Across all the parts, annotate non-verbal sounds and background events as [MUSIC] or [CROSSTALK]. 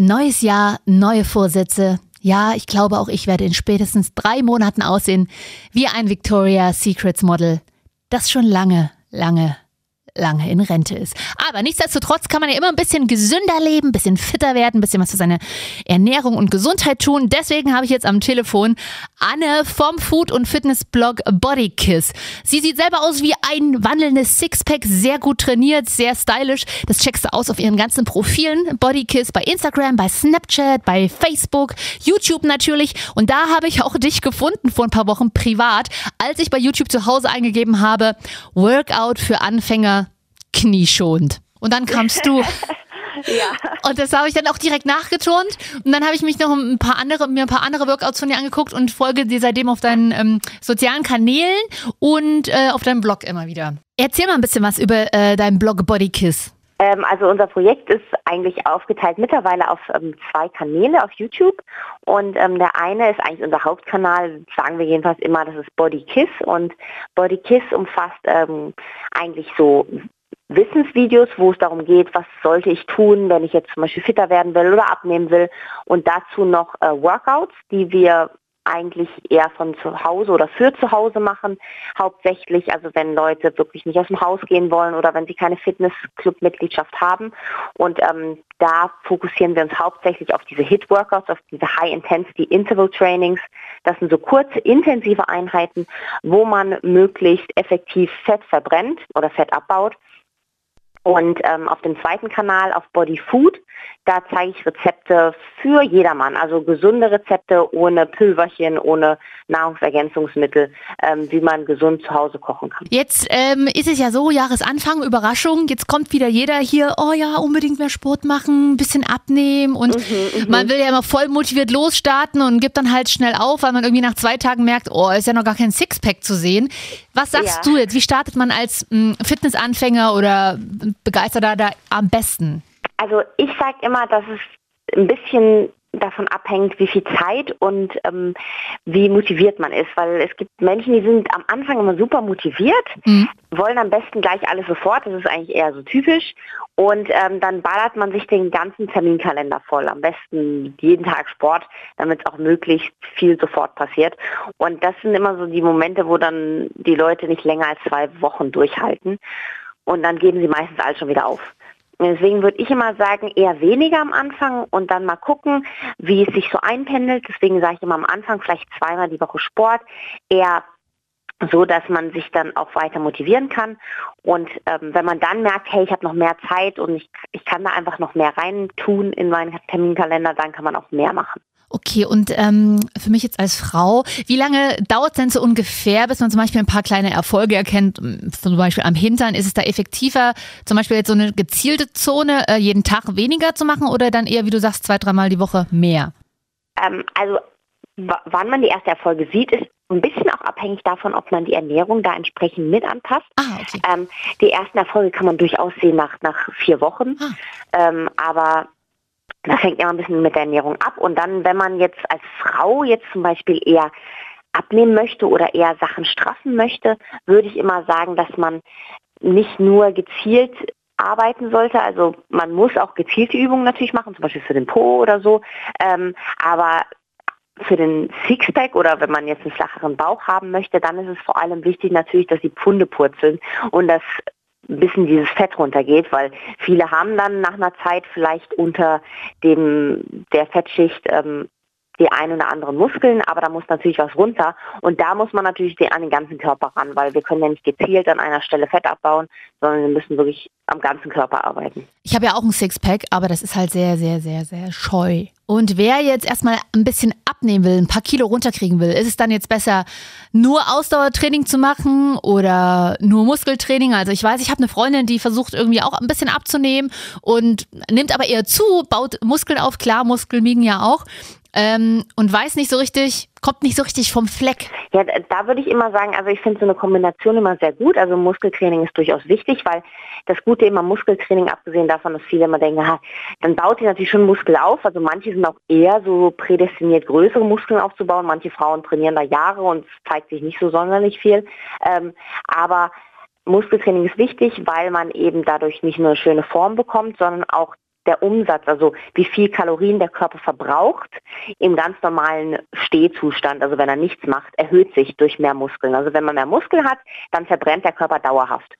Neues Jahr, neue Vorsätze. Ja, ich glaube auch ich werde in spätestens drei Monaten aussehen wie ein Victoria's Secrets Model, das schon lange, lange, lange in Rente ist. Aber nichtsdestotrotz kann man ja immer ein bisschen gesünder leben, ein bisschen fitter werden, ein bisschen was für seine Ernährung und Gesundheit tun. Deswegen habe ich jetzt am Telefon Anne vom Food- und Fitnessblog Bodykiss. Sie sieht selber aus wie ein wandelndes Sixpack, sehr gut trainiert, sehr stylisch. Das checkst du aus auf ihren ganzen Profilen. Bodykiss bei Instagram, bei Snapchat, bei Facebook, YouTube natürlich. Und da habe ich auch dich gefunden vor ein paar Wochen privat, als ich bei YouTube zu Hause eingegeben habe, Workout für Anfänger knieschonend. Und dann kamst du. [LAUGHS] Ja. Und das habe ich dann auch direkt nachgeturnt. Und dann habe ich mich noch ein paar andere, mir ein paar andere Workouts von dir angeguckt und folge dir seitdem auf deinen ähm, sozialen Kanälen und äh, auf deinem Blog immer wieder. Erzähl mal ein bisschen was über äh, deinen Blog Bodykiss. Ähm, also unser Projekt ist eigentlich aufgeteilt mittlerweile auf ähm, zwei Kanäle auf YouTube. Und ähm, der eine ist eigentlich unser Hauptkanal, sagen wir jedenfalls immer, das ist Body Kiss. Und Body Kiss umfasst ähm, eigentlich so Wissensvideos, wo es darum geht, was sollte ich tun, wenn ich jetzt zum Beispiel fitter werden will oder abnehmen will. Und dazu noch äh, Workouts, die wir eigentlich eher von zu Hause oder für zu Hause machen, hauptsächlich, also wenn Leute wirklich nicht aus dem Haus gehen wollen oder wenn sie keine Fitnessclub-Mitgliedschaft haben. Und ähm, da fokussieren wir uns hauptsächlich auf diese Hit-Workouts, auf diese High-Intensity-Interval-Trainings. Das sind so kurze, intensive Einheiten, wo man möglichst effektiv Fett verbrennt oder Fett abbaut. Und ähm, auf dem zweiten Kanal, auf Body Food, da zeige ich Rezepte für jedermann, also gesunde Rezepte ohne Pülverchen, ohne Nahrungsergänzungsmittel, ähm, wie man gesund zu Hause kochen kann. Jetzt ähm, ist es ja so, Jahresanfang, Überraschung, jetzt kommt wieder jeder hier, oh ja, unbedingt mehr Sport machen, ein bisschen abnehmen und Mhm, man will ja immer voll motiviert losstarten und gibt dann halt schnell auf, weil man irgendwie nach zwei Tagen merkt, oh, ist ja noch gar kein Sixpack zu sehen. Was sagst Ja. du jetzt? Wie startet man als Fitnessanfänger oder Begeisterter da am besten? Also ich sage immer, dass es ein bisschen davon abhängt, wie viel Zeit und ähm, wie motiviert man ist. Weil es gibt Menschen, die sind am Anfang immer super motiviert, Mhm. wollen am besten gleich alles sofort. Das ist eigentlich eher so typisch. Und ähm, dann ballert man sich den ganzen Terminkalender voll. Am besten jeden Tag Sport, damit es auch möglichst viel sofort passiert. Und das sind immer so die Momente, wo dann die Leute nicht länger als zwei Wochen durchhalten. Und dann geben sie meistens alles schon wieder auf. Deswegen würde ich immer sagen, eher weniger am Anfang und dann mal gucken, wie es sich so einpendelt. Deswegen sage ich immer am Anfang vielleicht zweimal die Woche Sport, eher so, dass man sich dann auch weiter motivieren kann. Und ähm, wenn man dann merkt, hey, ich habe noch mehr Zeit und ich, ich kann da einfach noch mehr rein tun in meinen Terminkalender, dann kann man auch mehr machen. Okay, und ähm, für mich jetzt als Frau, wie lange dauert es denn so ungefähr, bis man zum Beispiel ein paar kleine Erfolge erkennt? Zum Beispiel am Hintern, ist es da effektiver, zum Beispiel jetzt so eine gezielte Zone äh, jeden Tag weniger zu machen oder dann eher, wie du sagst, zwei, dreimal die Woche mehr? Ähm, also wann man die erste Erfolge sieht, ist ein bisschen auch abhängig davon, ob man die Ernährung da entsprechend mit anpasst. Ah, okay. Ähm, die ersten Erfolge kann man durchaus sehen nach, nach vier Wochen. Ähm, aber das hängt immer ein bisschen mit der Ernährung ab. Und dann, wenn man jetzt als Frau jetzt zum Beispiel eher abnehmen möchte oder eher Sachen straffen möchte, würde ich immer sagen, dass man nicht nur gezielt arbeiten sollte. Also man muss auch gezielte Übungen natürlich machen, zum Beispiel für den Po oder so. Ähm, aber für den Sixpack oder wenn man jetzt einen flacheren Bauch haben möchte, dann ist es vor allem wichtig natürlich, dass die Pfunde purzeln und dass ein bisschen dieses Fett runtergeht, weil viele haben dann nach einer Zeit vielleicht unter dem der Fettschicht ähm, die ein oder anderen Muskeln, aber da muss natürlich was runter und da muss man natürlich den, an den ganzen Körper ran, weil wir können ja nicht gezielt an einer Stelle Fett abbauen, sondern wir müssen wirklich am ganzen Körper arbeiten. Ich habe ja auch ein Sixpack, aber das ist halt sehr, sehr, sehr, sehr scheu. Und wer jetzt erstmal ein bisschen abnehmen will, ein paar Kilo runterkriegen will, ist es dann jetzt besser, nur Ausdauertraining zu machen oder nur Muskeltraining? Also ich weiß, ich habe eine Freundin, die versucht irgendwie auch ein bisschen abzunehmen und nimmt aber eher zu, baut Muskeln auf. Klar, Muskeln wiegen ja auch. Ähm, und weiß nicht so richtig, kommt nicht so richtig vom Fleck. Ja, da- würde ich immer sagen, also ich finde so eine Kombination immer sehr gut. Also Muskeltraining ist durchaus wichtig, weil das Gute immer Muskeltraining, abgesehen davon, dass viele immer denken, ha, dann baut ihr natürlich schon Muskel auf. Also manche sind auch eher so prädestiniert, größere Muskeln aufzubauen. Manche Frauen trainieren da Jahre und es zeigt sich nicht so sonderlich viel. Ähm, aber Muskeltraining ist wichtig, weil man eben dadurch nicht nur eine schöne Form bekommt, sondern auch der Umsatz, also wie viel Kalorien der Körper verbraucht im ganz normalen Stehzustand, also wenn er nichts macht, erhöht sich durch mehr Muskeln. Also wenn man mehr Muskel hat, dann verbrennt der Körper dauerhaft.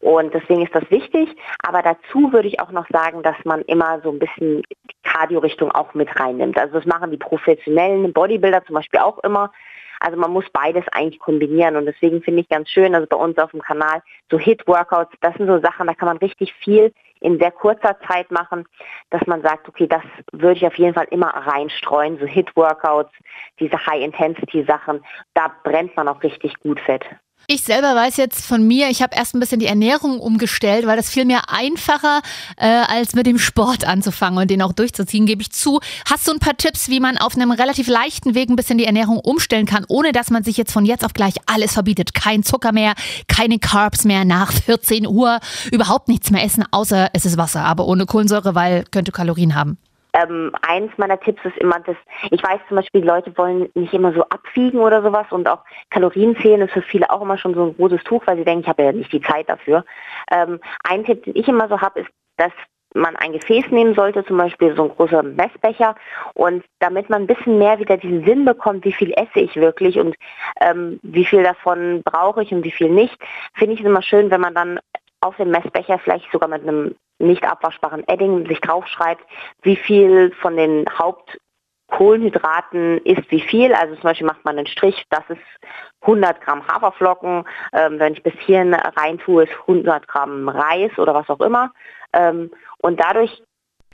Und deswegen ist das wichtig. Aber dazu würde ich auch noch sagen, dass man immer so ein bisschen die Cardio-Richtung auch mit reinnimmt. Also das machen die professionellen Bodybuilder zum Beispiel auch immer. Also man muss beides eigentlich kombinieren und deswegen finde ich ganz schön, also bei uns auf dem Kanal so Hit-Workouts, das sind so Sachen, da kann man richtig viel in sehr kurzer Zeit machen, dass man sagt, okay, das würde ich auf jeden Fall immer reinstreuen, so Hit-Workouts, diese High-Intensity-Sachen, da brennt man auch richtig gut Fett. Ich selber weiß jetzt von mir, ich habe erst ein bisschen die Ernährung umgestellt, weil das fiel mir einfacher, äh, als mit dem Sport anzufangen und den auch durchzuziehen, gebe ich zu. Hast du ein paar Tipps, wie man auf einem relativ leichten Weg ein bisschen die Ernährung umstellen kann, ohne dass man sich jetzt von jetzt auf gleich alles verbietet? Kein Zucker mehr, keine Carbs mehr nach 14 Uhr, überhaupt nichts mehr essen, außer es ist Wasser, aber ohne Kohlensäure, weil könnte Kalorien haben ähm, eins meiner Tipps ist immer, dass ich weiß zum Beispiel, Leute wollen nicht immer so abwiegen oder sowas und auch Kalorien zählen ist für viele auch immer schon so ein großes Tuch, weil sie denken, ich habe ja nicht die Zeit dafür. Ähm, ein Tipp, den ich immer so habe, ist, dass man ein Gefäß nehmen sollte, zum Beispiel so ein großer Messbecher und damit man ein bisschen mehr wieder diesen Sinn bekommt, wie viel esse ich wirklich und ähm, wie viel davon brauche ich und wie viel nicht, finde ich es immer schön, wenn man dann auf dem Messbecher vielleicht sogar mit einem nicht abwaschbaren Edding sich draufschreibt, wie viel von den Hauptkohlenhydraten ist wie viel. Also zum Beispiel macht man einen Strich, das ist 100 Gramm Haferflocken. Ähm, wenn ich bis hierhin rein tue, ist 100 Gramm Reis oder was auch immer. Ähm, und dadurch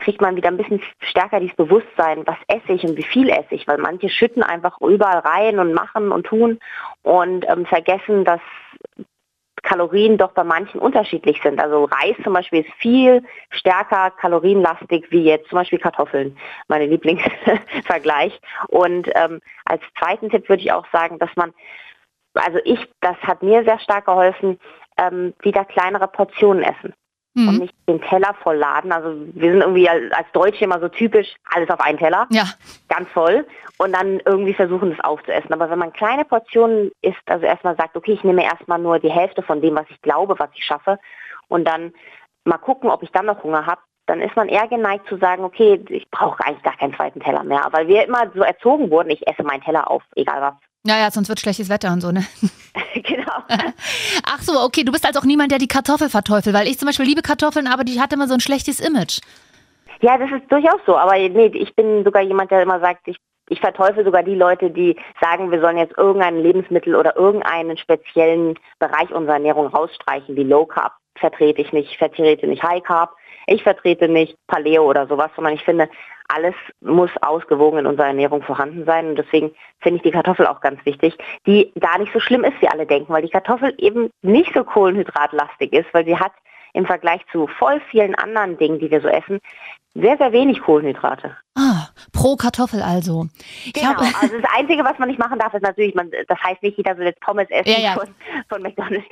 kriegt man wieder ein bisschen stärker dieses Bewusstsein, was esse ich und wie viel esse ich, weil manche schütten einfach überall rein und machen und tun und ähm, vergessen, dass Kalorien doch bei manchen unterschiedlich sind. Also Reis zum Beispiel ist viel stärker kalorienlastig wie jetzt zum Beispiel Kartoffeln, meine Lieblingsvergleich. [LAUGHS] Und ähm, als zweiten Tipp würde ich auch sagen, dass man, also ich, das hat mir sehr stark geholfen, ähm, wieder kleinere Portionen essen mhm. und nicht den Teller voll laden. Also wir sind irgendwie als Deutsche immer so typisch, alles auf einen Teller, ja. ganz voll und dann irgendwie versuchen, das aufzuessen. Aber wenn man kleine Portionen isst, also erstmal sagt, okay, ich nehme erstmal nur die Hälfte von dem, was ich glaube, was ich schaffe und dann mal gucken, ob ich dann noch Hunger habe, dann ist man eher geneigt zu sagen, okay, ich brauche eigentlich gar keinen zweiten Teller mehr. Weil wir immer so erzogen wurden, ich esse meinen Teller auf, egal was. Ja, ja, sonst wird schlechtes Wetter und so, ne? [LAUGHS] [LAUGHS] genau. Ach so, okay, du bist also auch niemand, der die Kartoffel verteufelt, weil ich zum Beispiel liebe Kartoffeln, aber die hat immer so ein schlechtes Image. Ja, das ist durchaus so, aber nee, ich bin sogar jemand, der immer sagt, ich, ich verteufel sogar die Leute, die sagen, wir sollen jetzt irgendein Lebensmittel oder irgendeinen speziellen Bereich unserer Ernährung rausstreichen, wie Low Carb vertrete ich nicht, vertrete nicht High Carb, ich vertrete nicht Paleo oder sowas, sondern ich finde, alles muss ausgewogen in unserer Ernährung vorhanden sein. Und deswegen finde ich die Kartoffel auch ganz wichtig, die gar nicht so schlimm ist, wie alle denken, weil die Kartoffel eben nicht so kohlenhydratlastig ist, weil sie hat im Vergleich zu voll vielen anderen Dingen, die wir so essen, sehr, sehr wenig Kohlenhydrate. Ah, pro Kartoffel also. Ich genau, also das Einzige, was man nicht machen darf, ist natürlich, man, das heißt nicht, jeder soll jetzt Pommes essen ja, ja. Von, von, McDonalds.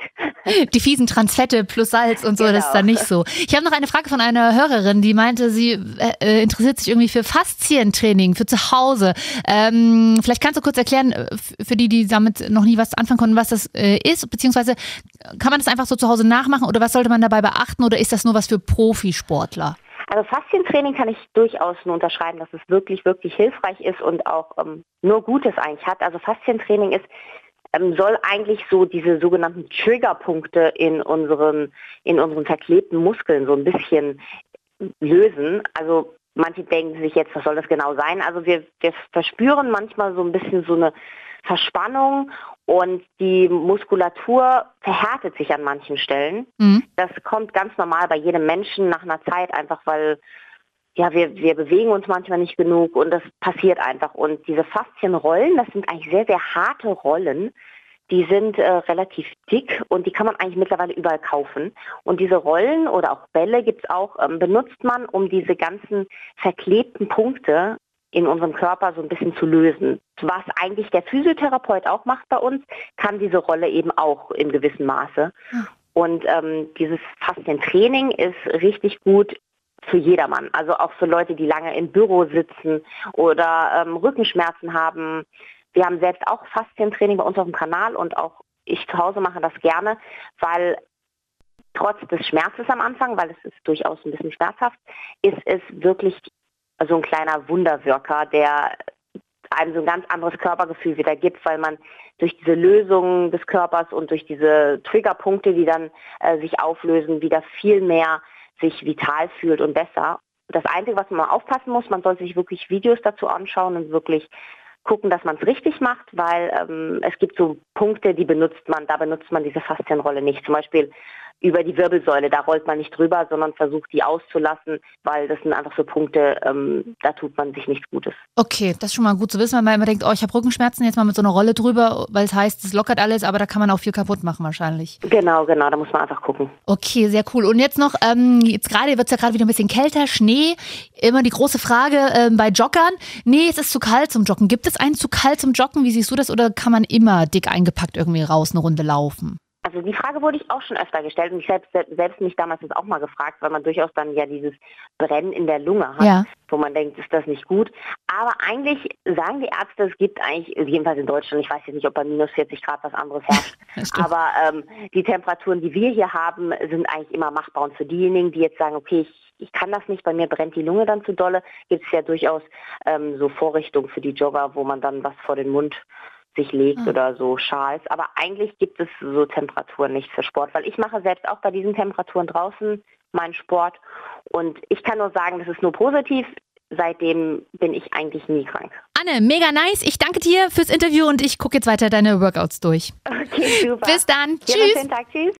[LAUGHS] Die fiesen Transfette plus Salz und so, genau. das ist dann nicht so. Ich habe noch eine Frage von einer Hörerin, die meinte, sie äh, äh, interessiert sich irgendwie für Faszientraining, für zu Hause. Ähm, vielleicht kannst du kurz erklären, äh, für die, die damit noch nie was anfangen konnten, was das äh, ist, beziehungsweise kann man das einfach so zu Hause nachmachen oder was sollte man dabei beachten oder ist das nur was für Profisportler? Also Faszientraining kann ich durchaus nur unterschreiben, dass es wirklich, wirklich hilfreich ist und auch ähm, nur Gutes eigentlich hat. Also Faszientraining ist ähm, soll eigentlich so diese sogenannten Triggerpunkte in unseren, in unseren verklebten Muskeln so ein bisschen lösen. Also manche denken sich jetzt, was soll das genau sein? Also wir, wir verspüren manchmal so ein bisschen so eine Verspannung und die Muskulatur verhärtet sich an manchen Stellen. Mhm. Das kommt ganz normal bei jedem Menschen nach einer Zeit, einfach weil ja, wir, wir bewegen uns manchmal nicht genug und das passiert einfach. Und diese Faszienrollen, das sind eigentlich sehr, sehr harte Rollen. Die sind äh, relativ dick und die kann man eigentlich mittlerweile überall kaufen. Und diese Rollen oder auch Bälle gibt es auch, ähm, benutzt man, um diese ganzen verklebten Punkte in unserem Körper so ein bisschen zu lösen. Was eigentlich der Physiotherapeut auch macht bei uns, kann diese Rolle eben auch in gewissem Maße. Und ähm, dieses Faszientraining ist richtig gut für jedermann. Also auch für Leute, die lange im Büro sitzen oder ähm, Rückenschmerzen haben. Wir haben selbst auch Faszientraining bei uns auf dem Kanal und auch ich zu Hause mache das gerne, weil trotz des Schmerzes am Anfang, weil es ist durchaus ein bisschen schmerzhaft, ist es wirklich so ein kleiner Wunderwirker, der einem so ein ganz anderes Körpergefühl wieder gibt, weil man durch diese Lösung des Körpers und durch diese Triggerpunkte, die dann äh, sich auflösen, wieder viel mehr sich vital fühlt und besser. Das Einzige, was man aufpassen muss, man sollte sich wirklich Videos dazu anschauen und wirklich gucken, dass man es richtig macht, weil ähm, es gibt so Punkte, die benutzt man, da benutzt man diese Faszienrolle nicht. Zum Beispiel über die Wirbelsäule. Da rollt man nicht drüber, sondern versucht die auszulassen, weil das sind einfach so Punkte, ähm, da tut man sich nichts Gutes. Okay, das ist schon mal gut zu wissen, weil man immer denkt, oh, ich habe Rückenschmerzen, jetzt mal mit so einer Rolle drüber, weil es heißt, es lockert alles, aber da kann man auch viel kaputt machen wahrscheinlich. Genau, genau, da muss man einfach gucken. Okay, sehr cool. Und jetzt noch, ähm, jetzt gerade wird es ja gerade wieder ein bisschen kälter, Schnee. Immer die große Frage ähm, bei Joggern. Nee, es ist zu kalt zum Joggen. Gibt es einen zu kalt zum Joggen? Wie siehst du das? Oder kann man immer dick eingepackt irgendwie raus eine Runde laufen? Also die Frage wurde ich auch schon öfter gestellt und ich selbst, selbst mich damals auch mal gefragt, weil man durchaus dann ja dieses Brennen in der Lunge hat, ja. wo man denkt, ist das nicht gut. Aber eigentlich sagen die Ärzte, es gibt eigentlich, jedenfalls in Deutschland, ich weiß jetzt nicht, ob bei minus 40 Grad was anderes herrscht, [LAUGHS] aber ähm, die Temperaturen, die wir hier haben, sind eigentlich immer machbar. Und für diejenigen, die jetzt sagen, okay, ich ich kann das nicht, bei mir brennt die Lunge dann zu dolle, gibt es ja durchaus ähm, so Vorrichtungen für die Jogger, wo man dann was vor den Mund sich legt mhm. oder so Schals. Aber eigentlich gibt es so Temperaturen nicht für Sport, weil ich mache selbst auch bei diesen Temperaturen draußen meinen Sport und ich kann nur sagen, das ist nur positiv. Seitdem bin ich eigentlich nie krank. Anne, mega nice. Ich danke dir fürs Interview und ich gucke jetzt weiter deine Workouts durch. Okay, super. Bis dann. Ja, Tschüss. Tag. Tschüss.